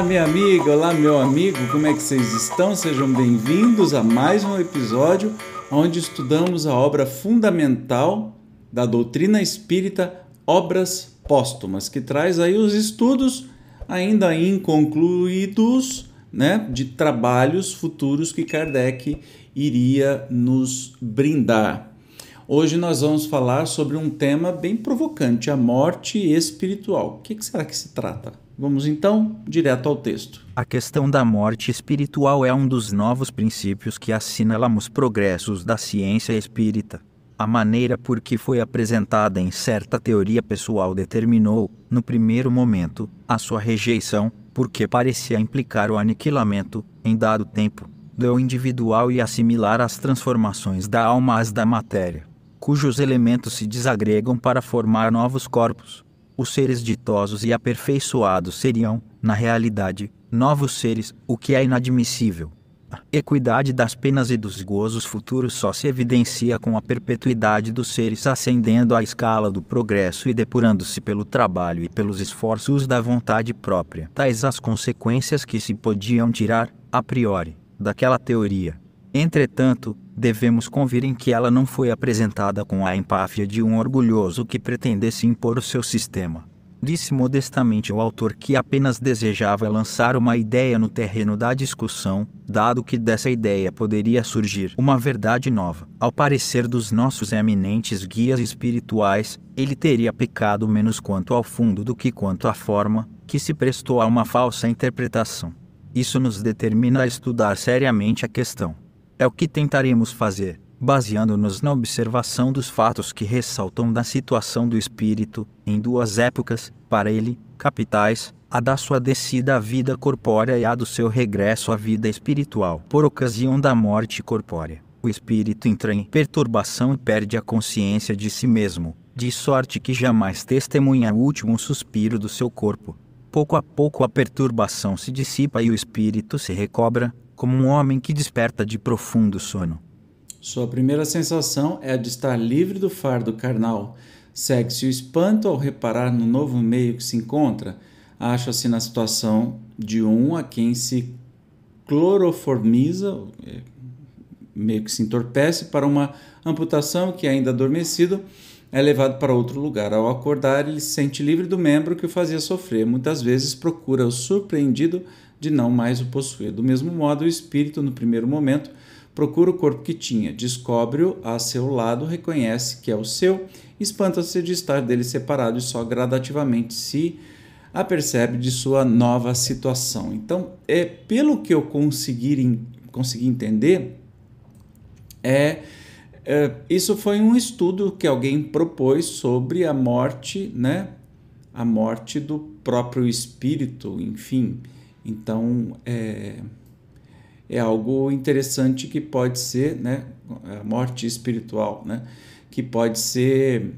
Olá, minha amiga, olá, meu amigo, como é que vocês estão? Sejam bem-vindos a mais um episódio onde estudamos a obra fundamental da doutrina espírita, Obras Póstumas, que traz aí os estudos ainda inconcluídos né, de trabalhos futuros que Kardec iria nos brindar. Hoje nós vamos falar sobre um tema bem provocante, a morte espiritual. O que será que se trata? Vamos então direto ao texto. A questão da morte espiritual é um dos novos princípios que assinalamos progressos da ciência espírita. A maneira por que foi apresentada em certa teoria pessoal determinou, no primeiro momento, a sua rejeição, porque parecia implicar o aniquilamento, em dado tempo, do individual e assimilar as transformações da alma às da matéria, cujos elementos se desagregam para formar novos corpos os seres ditosos e aperfeiçoados seriam, na realidade, novos seres, o que é inadmissível. A equidade das penas e dos gozos futuros só se evidencia com a perpetuidade dos seres ascendendo à escala do progresso e depurando-se pelo trabalho e pelos esforços da vontade própria. Tais as consequências que se podiam tirar, a priori, daquela teoria. Entretanto, devemos convir em que ela não foi apresentada com a empáfia de um orgulhoso que pretendesse impor o seu sistema. Disse modestamente o autor que apenas desejava lançar uma ideia no terreno da discussão, dado que dessa ideia poderia surgir uma verdade nova. Ao parecer dos nossos eminentes guias espirituais, ele teria pecado menos quanto ao fundo do que quanto à forma, que se prestou a uma falsa interpretação. Isso nos determina a estudar seriamente a questão. É o que tentaremos fazer, baseando-nos na observação dos fatos que ressaltam da situação do espírito, em duas épocas, para ele, capitais, a da sua descida à vida corpórea e a do seu regresso à vida espiritual, por ocasião da morte corpórea. O espírito entra em perturbação e perde a consciência de si mesmo, de sorte que jamais testemunha o último suspiro do seu corpo. Pouco a pouco a perturbação se dissipa e o espírito se recobra, como um homem que desperta de profundo sono. Sua primeira sensação é a de estar livre do fardo carnal. Segue-se o espanto ao reparar no novo meio que se encontra. Acha-se na situação de um a quem se cloroformiza, é, meio que se entorpece para uma amputação que, ainda adormecido, é levado para outro lugar. Ao acordar, ele se sente livre do membro que o fazia sofrer. Muitas vezes procura o surpreendido de não mais o possuir. Do mesmo modo, o espírito, no primeiro momento, procura o corpo que tinha, descobre-o a seu lado, reconhece que é o seu, espanta-se de estar dele separado e só gradativamente se apercebe de sua nova situação. Então, é pelo que eu conseguir consegui entender, é, é, isso foi um estudo que alguém propôs sobre a morte, né? A morte do próprio espírito, enfim. Então, é, é algo interessante que pode ser, né, a morte espiritual, né, que pode ser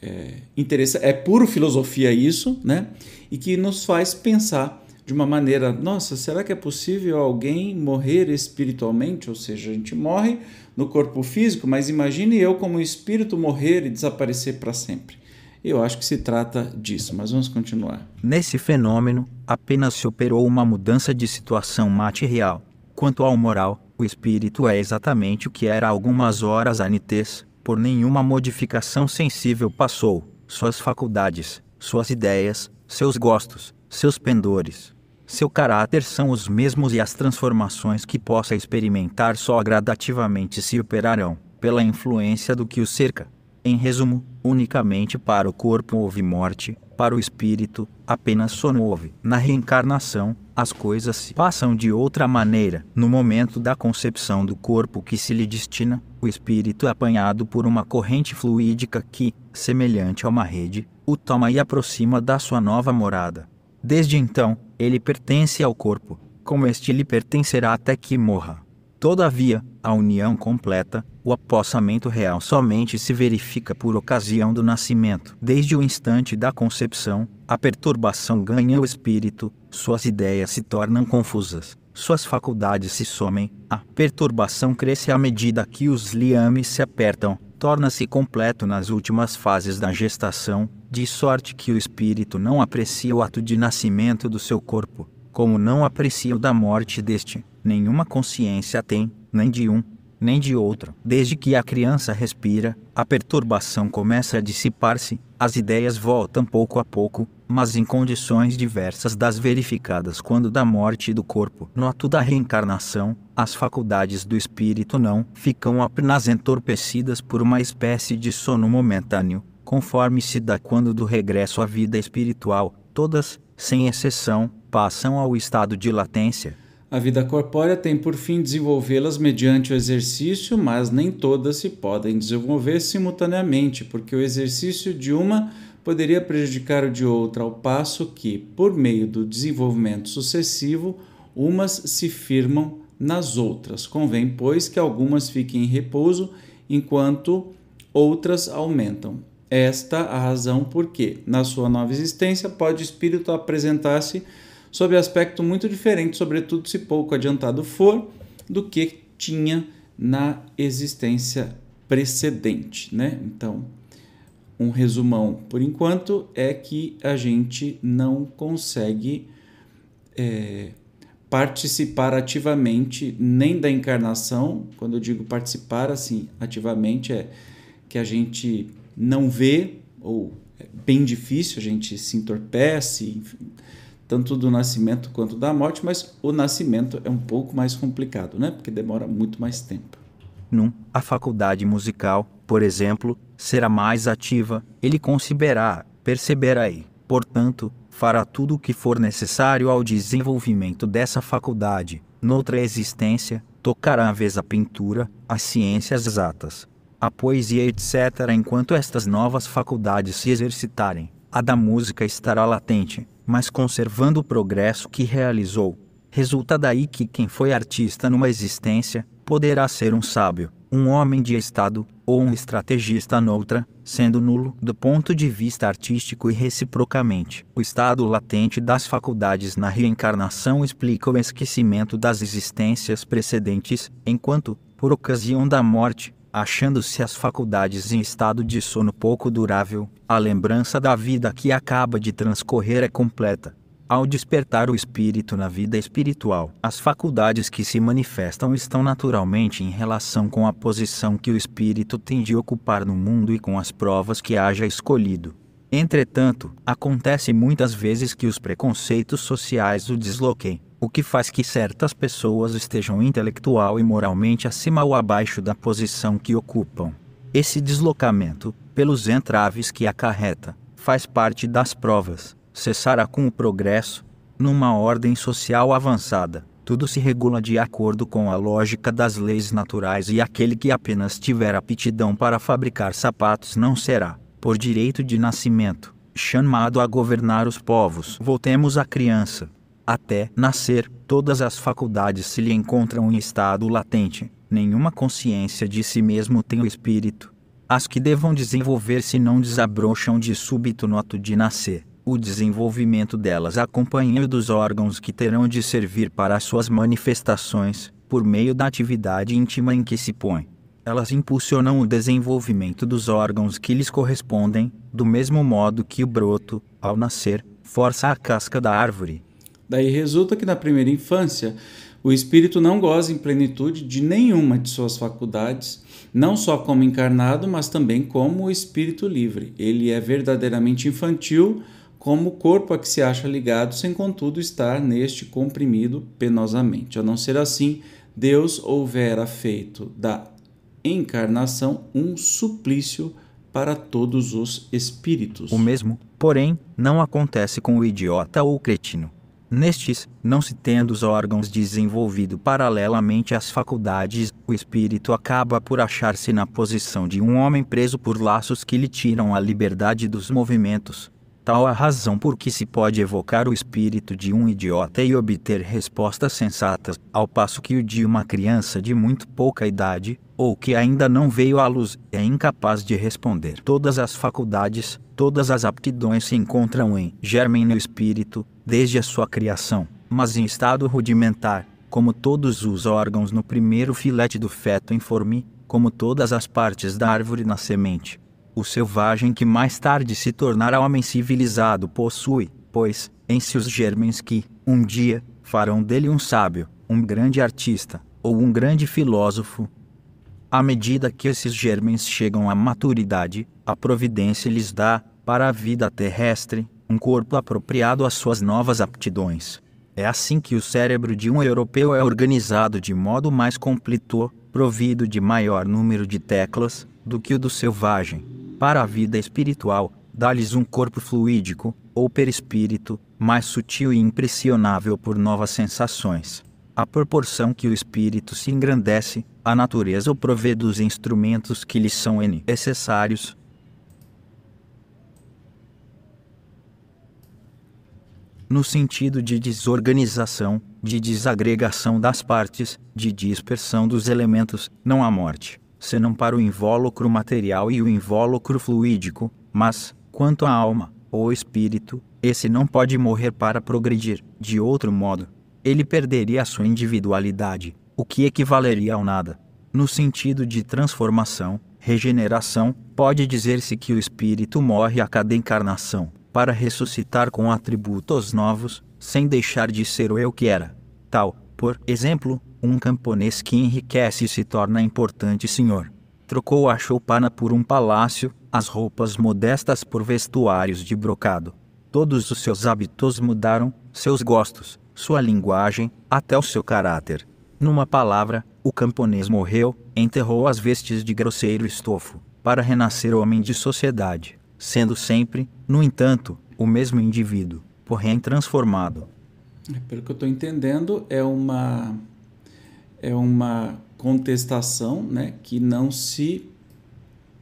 é, interessante, é puro filosofia isso, né, e que nos faz pensar de uma maneira, nossa, será que é possível alguém morrer espiritualmente? Ou seja, a gente morre no corpo físico, mas imagine eu como espírito morrer e desaparecer para sempre. Eu acho que se trata disso, mas vamos continuar. Nesse fenômeno, apenas se operou uma mudança de situação material. Quanto ao moral, o espírito é exatamente o que era algumas horas antes, por nenhuma modificação sensível passou. Suas faculdades, suas ideias, seus gostos, seus pendores, seu caráter são os mesmos e as transformações que possa experimentar só gradativamente se operarão, pela influência do que o cerca Em resumo, unicamente para o corpo houve morte, para o espírito, apenas sono houve. Na reencarnação, as coisas se passam de outra maneira. No momento da concepção do corpo que se lhe destina, o espírito é apanhado por uma corrente fluídica que, semelhante a uma rede, o toma e aproxima da sua nova morada. Desde então, ele pertence ao corpo, como este lhe pertencerá até que morra. Todavia, a união completa, o apossamento real somente se verifica por ocasião do nascimento. Desde o instante da concepção, a perturbação ganha o espírito, suas ideias se tornam confusas, suas faculdades se somem, a perturbação cresce à medida que os liames se apertam, torna-se completo nas últimas fases da gestação, de sorte que o espírito não aprecia o ato de nascimento do seu corpo, como não aprecia o da morte deste nenhuma consciência tem, nem de um, nem de outro. Desde que a criança respira, a perturbação começa a dissipar-se, as ideias voltam pouco a pouco, mas em condições diversas das verificadas quando da morte do corpo. No ato da reencarnação, as faculdades do espírito não ficam apenas entorpecidas por uma espécie de sono momentâneo, conforme se dá quando do regresso à vida espiritual, todas, sem exceção, passam ao estado de latência, a vida corpórea tem por fim desenvolvê-las mediante o exercício, mas nem todas se podem desenvolver simultaneamente, porque o exercício de uma poderia prejudicar o de outra, ao passo que, por meio do desenvolvimento sucessivo, umas se firmam nas outras. Convém, pois, que algumas fiquem em repouso enquanto outras aumentam. Esta a razão por que, na sua nova existência, pode o espírito apresentar-se sob aspecto muito diferente, sobretudo se pouco adiantado for, do que tinha na existência precedente, né? Então, um resumão por enquanto é que a gente não consegue é, participar ativamente nem da encarnação. Quando eu digo participar assim ativamente é que a gente não vê ou é bem difícil, a gente se entorpece, enfim, tanto do nascimento quanto da morte, mas o nascimento é um pouco mais complicado, né? Porque demora muito mais tempo. Num, a faculdade musical, por exemplo, será mais ativa, ele conceberá, perceberá e, portanto, fará tudo o que for necessário ao desenvolvimento dessa faculdade. Noutra existência, tocará a vez a pintura, as ciências exatas, a poesia, etc., enquanto estas novas faculdades se exercitarem. A da música estará latente, mas conservando o progresso que realizou. Resulta daí que quem foi artista numa existência poderá ser um sábio, um homem de estado ou um estrategista noutra, sendo nulo do ponto de vista artístico e reciprocamente. O estado latente das faculdades na reencarnação explica o esquecimento das existências precedentes, enquanto, por ocasião da morte, achando-se as faculdades em estado de sono pouco durável, a lembrança da vida que acaba de transcorrer é completa. Ao despertar o espírito na vida espiritual, as faculdades que se manifestam estão naturalmente em relação com a posição que o espírito tem de ocupar no mundo e com as provas que haja escolhido. Entretanto, acontece muitas vezes que os preconceitos sociais o desloquem, o que faz que certas pessoas estejam intelectual e moralmente acima ou abaixo da posição que ocupam. Esse deslocamento, pelos entraves que acarreta, faz parte das provas, cessará com o progresso, numa ordem social avançada. Tudo se regula de acordo com a lógica das leis naturais e aquele que apenas tiver aptidão para fabricar sapatos não será, por direito de nascimento, chamado a governar os povos. Voltemos à criança. Até nascer, todas as faculdades se lhe encontram em estado latente. Nenhuma consciência de si mesmo tem o espírito. As que devam desenvolver-se não desabrocham de súbito no ato de nascer. O desenvolvimento delas acompanha o dos órgãos que terão de servir para as suas manifestações, por meio da atividade íntima em que se põe. Elas impulsionam o desenvolvimento dos órgãos que lhes correspondem, do mesmo modo que o broto, ao nascer, força a casca da árvore, Daí resulta que na primeira infância o espírito não goza em plenitude de nenhuma de suas faculdades, não só como encarnado, mas também como espírito livre. Ele é verdadeiramente infantil, como o corpo a que se acha ligado, sem contudo estar neste comprimido penosamente. A não ser assim, Deus houvera feito da encarnação um suplício para todos os espíritos. O mesmo, porém, não acontece com o idiota ou o cretino. Nestes, não se tendo os órgãos desenvolvido paralelamente às faculdades, o espírito acaba por achar-se na posição de um homem preso por laços que lhe tiram a liberdade dos movimentos. Tal a razão por que se pode evocar o espírito de um idiota e obter respostas sensatas, ao passo que o de uma criança de muito pouca idade, ou que ainda não veio à luz, é incapaz de responder. Todas as faculdades, todas as aptidões se encontram em germen no espírito, desde a sua criação, mas em estado rudimentar, como todos os órgãos no primeiro filete do feto informe, como todas as partes da árvore na semente. O selvagem que mais tarde se tornará homem civilizado possui, pois, em si os germens que, um dia, farão dele um sábio, um grande artista, ou um grande filósofo, à medida que esses germens chegam à maturidade, a providência lhes dá, para a vida terrestre, um corpo apropriado às suas novas aptidões. É assim que o cérebro de um europeu é organizado de modo mais completo, provido de maior número de teclas, do que o do selvagem. Para a vida espiritual, dá-lhes um corpo fluídico, ou perispírito, mais sutil e impressionável por novas sensações. À proporção que o espírito se engrandece, a natureza o provê dos instrumentos que lhe são necessários. No sentido de desorganização, de desagregação das partes, de dispersão dos elementos, não há morte, senão para o invólucro material e o invólucro fluídico, mas, quanto à alma, ou espírito, esse não pode morrer para progredir, de outro modo. Ele perderia a sua individualidade, o que equivaleria ao nada. No sentido de transformação, regeneração, pode dizer-se que o espírito morre a cada encarnação, para ressuscitar com atributos novos, sem deixar de ser o eu que era. Tal, por exemplo, um camponês que enriquece e se torna importante senhor. Trocou a choupana por um palácio, as roupas modestas por vestuários de brocado. Todos os seus hábitos mudaram, seus gostos, sua linguagem, até o seu caráter. Numa palavra, o camponês morreu, enterrou as vestes de grosseiro estofo, para renascer homem de sociedade, sendo sempre, no entanto, o mesmo indivíduo, porém transformado. É, pelo que eu estou entendendo, é uma é uma contestação, né, que não se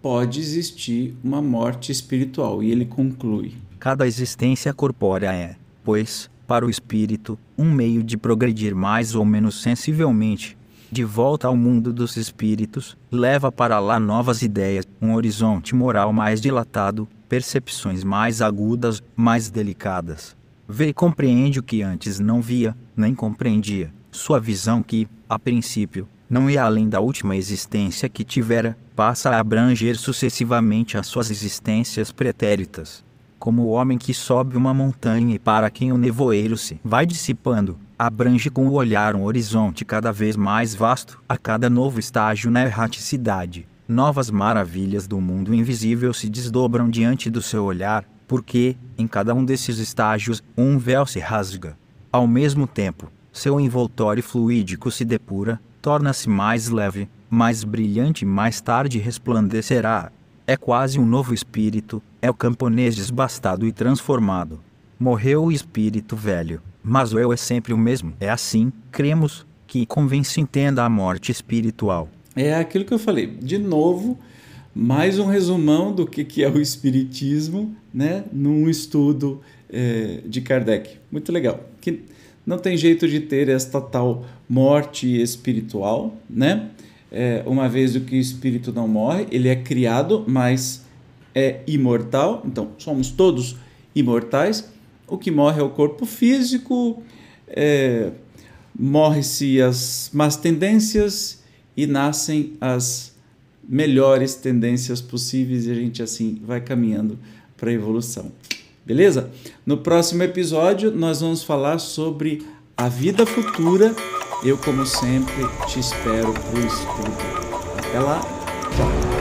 pode existir uma morte espiritual. E ele conclui: cada existência corpórea é, pois, para o espírito, um meio de progredir mais ou menos sensivelmente. De volta ao mundo dos espíritos, leva para lá novas ideias, um horizonte moral mais dilatado, percepções mais agudas, mais delicadas. Vê e compreende o que antes não via, nem compreendia. Sua visão que, a princípio, não ia além da última existência que tivera, passa a abranger sucessivamente as suas existências pretéritas como o homem que sobe uma montanha e para quem o nevoeiro se vai dissipando, abrange com o olhar um horizonte cada vez mais vasto, a cada novo estágio na erraticidade. Novas maravilhas do mundo invisível se desdobram diante do seu olhar, porque, em cada um desses estágios, um véu se rasga. Ao mesmo tempo, seu envoltório fluídico se depura, torna-se mais leve, mais brilhante e mais tarde resplandecerá, é quase um novo espírito, é o camponês desbastado e transformado. Morreu o espírito velho, mas o eu é sempre o mesmo. É assim, cremos, que convém se entenda a morte espiritual. É aquilo que eu falei. De novo, mais um resumão do que, que é o espiritismo, né? Num estudo é, de Kardec. Muito legal. Que não tem jeito de ter esta tal morte espiritual, né? é, uma vez que o espírito não morre, ele é criado, mas é imortal, então somos todos imortais. O que morre é o corpo físico, é, morre-se as más tendências e nascem as melhores tendências possíveis e a gente assim vai caminhando para a evolução. Beleza? No próximo episódio nós vamos falar sobre a vida futura eu, como sempre, te espero pro estudo. Até lá, tchau!